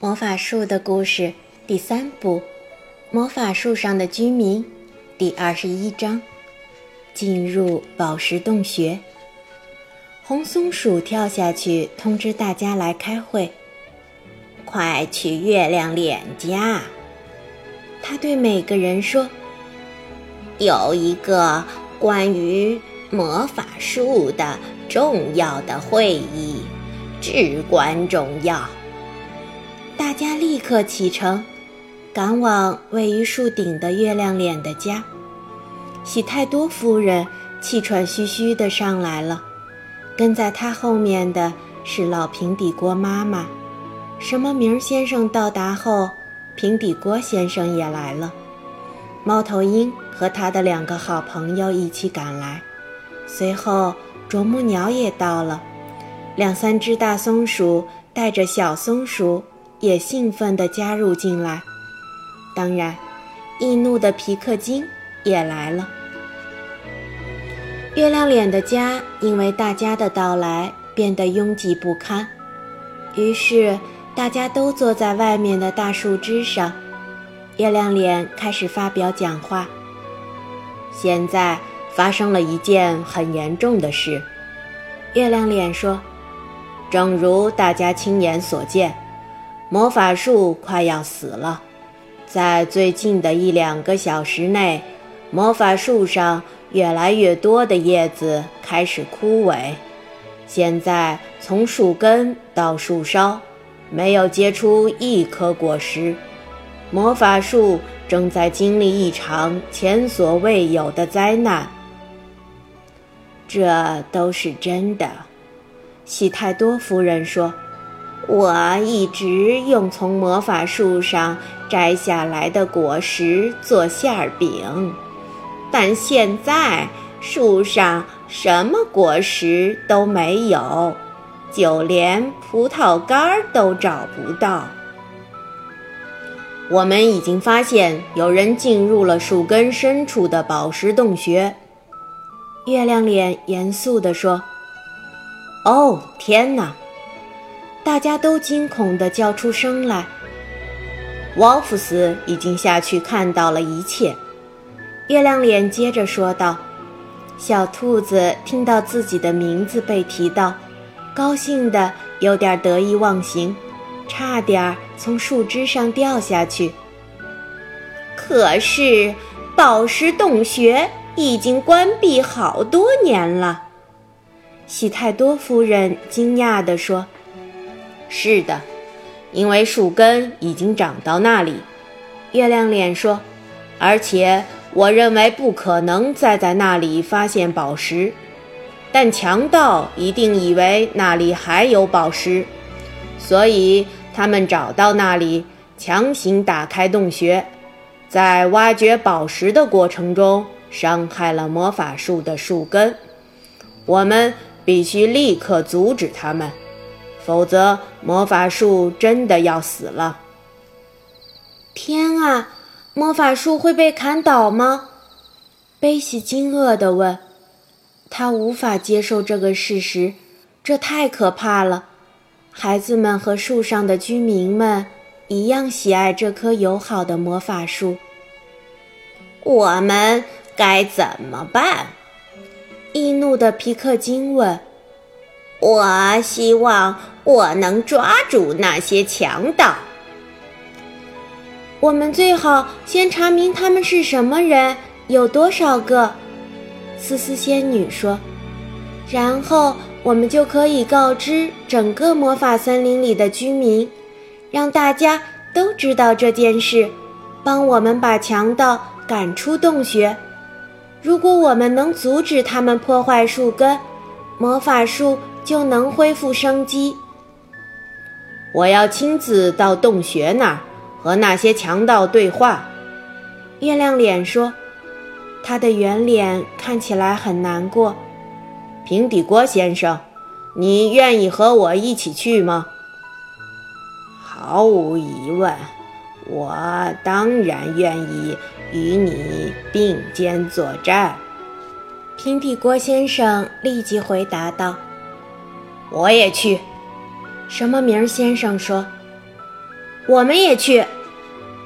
魔法树的故事第三部：魔法树上的居民，第二十一章：进入宝石洞穴。红松鼠跳下去通知大家来开会，快去月亮脸家。他对每个人说：“有一个关于魔法树的重要的会议，至关重要。”大家立刻启程，赶往位于树顶的月亮脸的家。喜太多夫人气喘吁吁地上来了，跟在她后面的是老平底锅妈妈。什么名先生到达后，平底锅先生也来了。猫头鹰和他的两个好朋友一起赶来，随后啄木鸟也到了。两三只大松鼠带着小松鼠。也兴奋地加入进来。当然，易怒的皮克金也来了。月亮脸的家因为大家的到来变得拥挤不堪，于是大家都坐在外面的大树枝上。月亮脸开始发表讲话。现在发生了一件很严重的事，月亮脸说：“正如大家亲眼所见。”魔法树快要死了，在最近的一两个小时内，魔法树上越来越多的叶子开始枯萎。现在从树根到树梢，没有结出一颗果实。魔法树正在经历一场前所未有的灾难。这都是真的，喜太多夫人说。我一直用从魔法树上摘下来的果实做馅饼，但现在树上什么果实都没有，就连葡萄干都找不到。我们已经发现有人进入了树根深处的宝石洞穴。月亮脸严肃地说：“哦，天哪！”大家都惊恐地叫出声来。沃夫斯已经下去看到了一切。月亮脸接着说道：“小兔子听到自己的名字被提到，高兴得有点得意忘形，差点从树枝上掉下去。可是，宝石洞穴已经关闭好多年了。”喜太多夫人惊讶地说。是的，因为树根已经长到那里。月亮脸说：“而且我认为不可能再在那里发现宝石，但强盗一定以为那里还有宝石，所以他们找到那里，强行打开洞穴，在挖掘宝石的过程中伤害了魔法树的树根。我们必须立刻阻止他们。”否则，魔法树真的要死了。天啊，魔法树会被砍倒吗？贝西惊愕地问。他无法接受这个事实，这太可怕了。孩子们和树上的居民们一样喜爱这棵友好的魔法树。我们该怎么办？易怒的皮克金问。我希望我能抓住那些强盗。我们最好先查明他们是什么人，有多少个。思思仙女说：“然后我们就可以告知整个魔法森林里的居民，让大家都知道这件事，帮我们把强盗赶出洞穴。如果我们能阻止他们破坏树根，魔法树。”就能恢复生机。我要亲自到洞穴那儿和那些强盗对话。月亮脸说：“他的圆脸看起来很难过。”平底锅先生，你愿意和我一起去吗？毫无疑问，我当然愿意与你并肩作战。平底锅先生立即回答道。我也去。什么名先生说：“我们也去。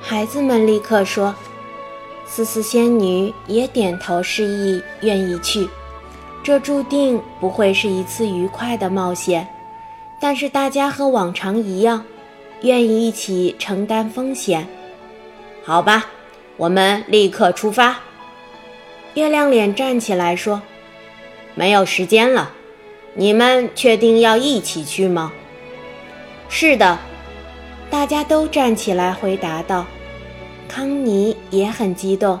孩子们立刻说。思思仙女也点头示意，愿意去。这注定不会是一次愉快的冒险，但是大家和往常一样，愿意一起承担风险。好吧，我们立刻出发。月亮脸站起来说：“没有时间了，你们确定要一起去吗？”“是的。”大家都站起来回答道。康妮也很激动。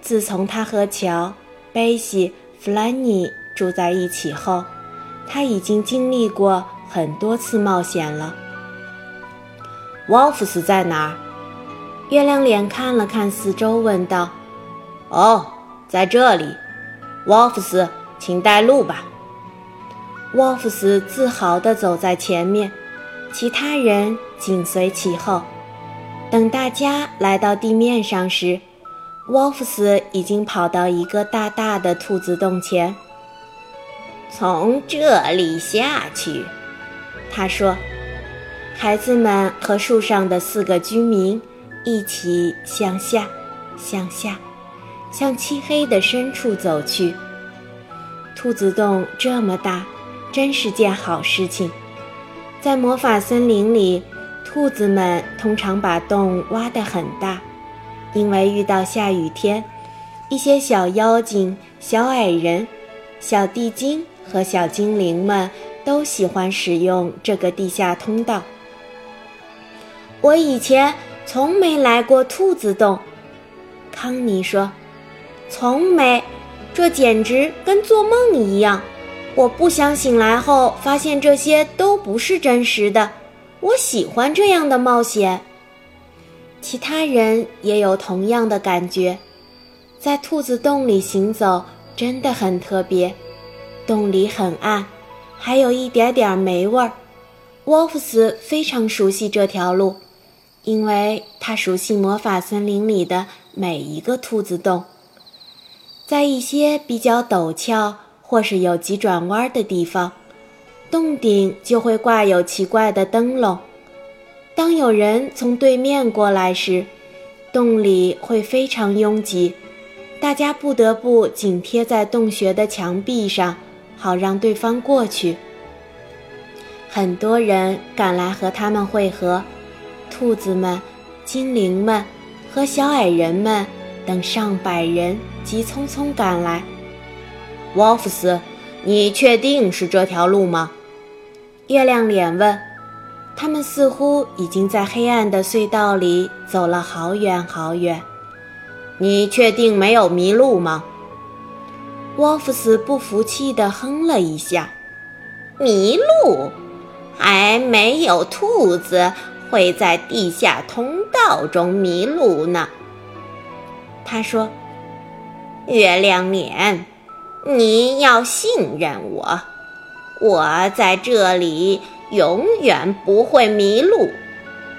自从他和乔、贝西、弗兰尼住在一起后，他已经经历过很多次冒险了。沃夫斯在哪儿？月亮脸看了看四周，问道：“哦，在这里。”沃夫斯，请带路吧。沃夫斯自豪地走在前面，其他人紧随其后。等大家来到地面上时，沃夫斯已经跑到一个大大的兔子洞前。从这里下去，他说：“孩子们和树上的四个居民一起向下，向下，向漆黑的深处走去。兔子洞这么大，真是件好事情。在魔法森林里。”兔子们通常把洞挖得很大，因为遇到下雨天，一些小妖精、小矮人、小地精和小精灵们都喜欢使用这个地下通道。我以前从没来过兔子洞，康妮说：“从没，这简直跟做梦一样。我不想醒来后发现这些都不是真实的。”我喜欢这样的冒险。其他人也有同样的感觉，在兔子洞里行走真的很特别。洞里很暗，还有一点点霉味儿。沃夫斯非常熟悉这条路，因为他熟悉魔法森林里的每一个兔子洞。在一些比较陡峭或是有急转弯的地方。洞顶就会挂有奇怪的灯笼，当有人从对面过来时，洞里会非常拥挤，大家不得不紧贴在洞穴的墙壁上，好让对方过去。很多人赶来和他们会合，兔子们、精灵们和小矮人们等上百人急匆匆赶来。沃夫斯，你确定是这条路吗？月亮脸问：“他们似乎已经在黑暗的隧道里走了好远好远。你确定没有迷路吗？”沃夫斯不服气地哼了一下：“迷路？还没有兔子会在地下通道中迷路呢。”他说：“月亮脸，你要信任我。”我在这里永远不会迷路，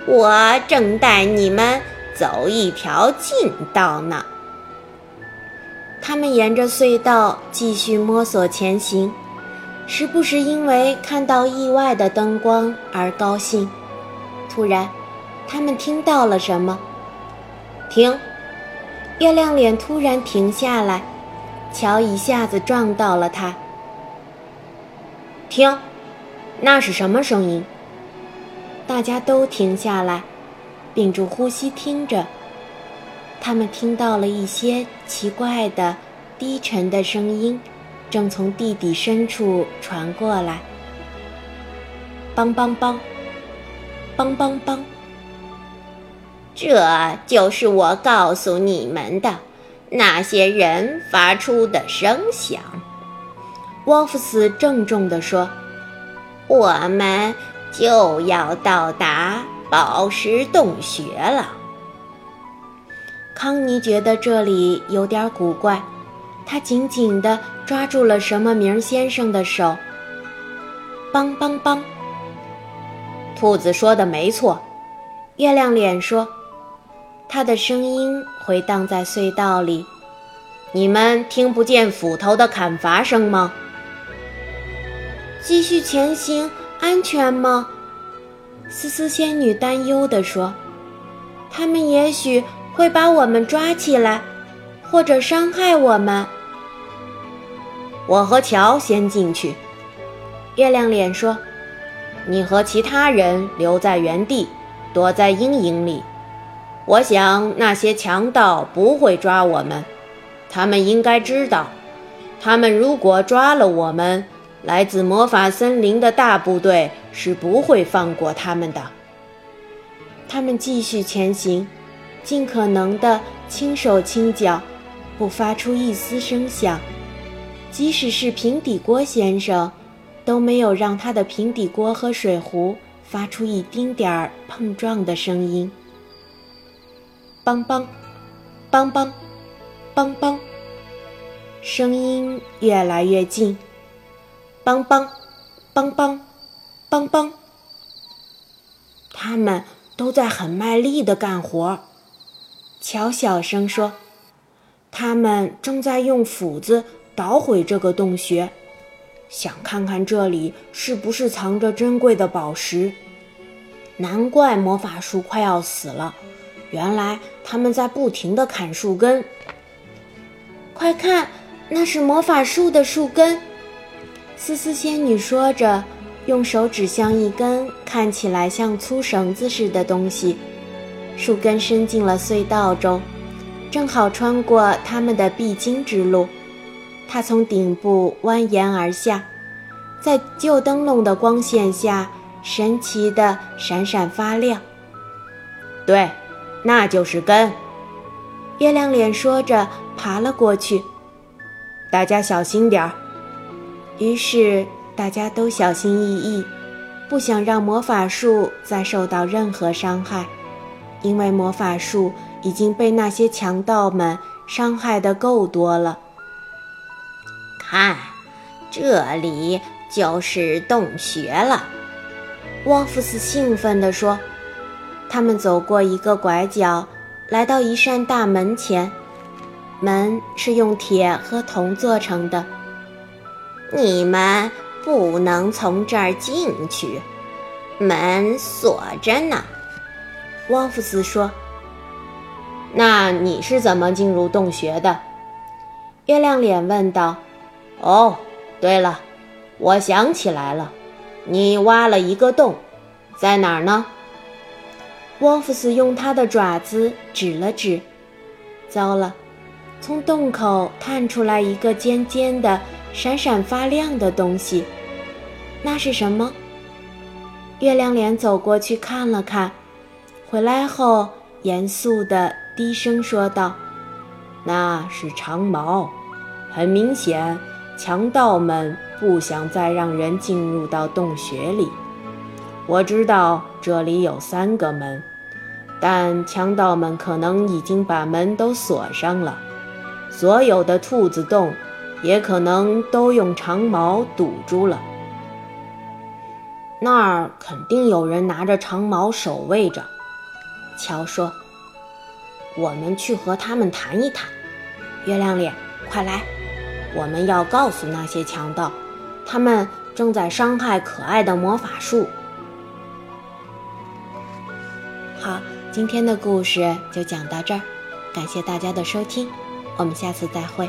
我正带你们走一条近道呢。他们沿着隧道继续摸索前行，时不时因为看到意外的灯光而高兴。突然，他们听到了什么？停！月亮脸突然停下来，乔一下子撞到了他。听，那是什么声音？大家都停下来，屏住呼吸听着。他们听到了一些奇怪的、低沉的声音，正从地底深处传过来。梆梆梆，梆梆梆。这就是我告诉你们的那些人发出的声响。沃夫斯郑重地说：“我们就要到达宝石洞穴了。”康妮觉得这里有点古怪，他紧紧地抓住了什么名先生的手。梆梆梆！兔子说的没错，月亮脸说，他的声音回荡在隧道里。你们听不见斧头的砍伐声吗？继续前行，安全吗？思思仙女担忧地说：“他们也许会把我们抓起来，或者伤害我们。”我和乔先进去。月亮脸说：“你和其他人留在原地，躲在阴影里。我想那些强盗不会抓我们，他们应该知道，他们如果抓了我们，来自魔法森林的大部队是不会放过他们的。”他们继续前行，尽可能的轻手轻脚，不发出一丝声响。即使是平底锅先生，都没有让他的平底锅和水壶发出一丁点儿碰撞的声音。梆梆，梆梆，梆梆，声音越来越近。梆梆，梆梆，梆梆，他们都在很卖力的干活。乔小声说：“他们正在用斧子。”捣毁这个洞穴，想看看这里是不是藏着珍贵的宝石。难怪魔法树快要死了，原来他们在不停地砍树根。快看，那是魔法树的树根！思思仙女说着，用手指向一根看起来像粗绳子似的东西，树根伸进了隧道中，正好穿过他们的必经之路。它从顶部蜿蜒而下，在旧灯笼的光线下，神奇的闪闪发亮。对，那就是根。月亮脸说着，爬了过去。大家小心点儿。于是大家都小心翼翼，不想让魔法树再受到任何伤害，因为魔法树已经被那些强盗们伤害的够多了。看，这里就是洞穴了。沃夫斯兴奋地说：“他们走过一个拐角，来到一扇大门前，门是用铁和铜做成的。你们不能从这儿进去，门锁着呢。”沃夫斯说：“那你是怎么进入洞穴的？”月亮脸问道。哦，对了，我想起来了，你挖了一个洞，在哪儿呢？沃夫斯用他的爪子指了指。糟了，从洞口探出来一个尖尖的、闪闪发亮的东西，那是什么？月亮脸走过去看了看，回来后严肃地低声说道：“那是长矛，很明显。”强盗们不想再让人进入到洞穴里。我知道这里有三个门，但强盗们可能已经把门都锁上了。所有的兔子洞也可能都用长矛堵住了。那儿肯定有人拿着长矛守卫着。乔说：“我们去和他们谈一谈。”月亮脸，快来！我们要告诉那些强盗，他们正在伤害可爱的魔法树。今天的故事就讲到这儿，感谢大家的收听，我们下次再会。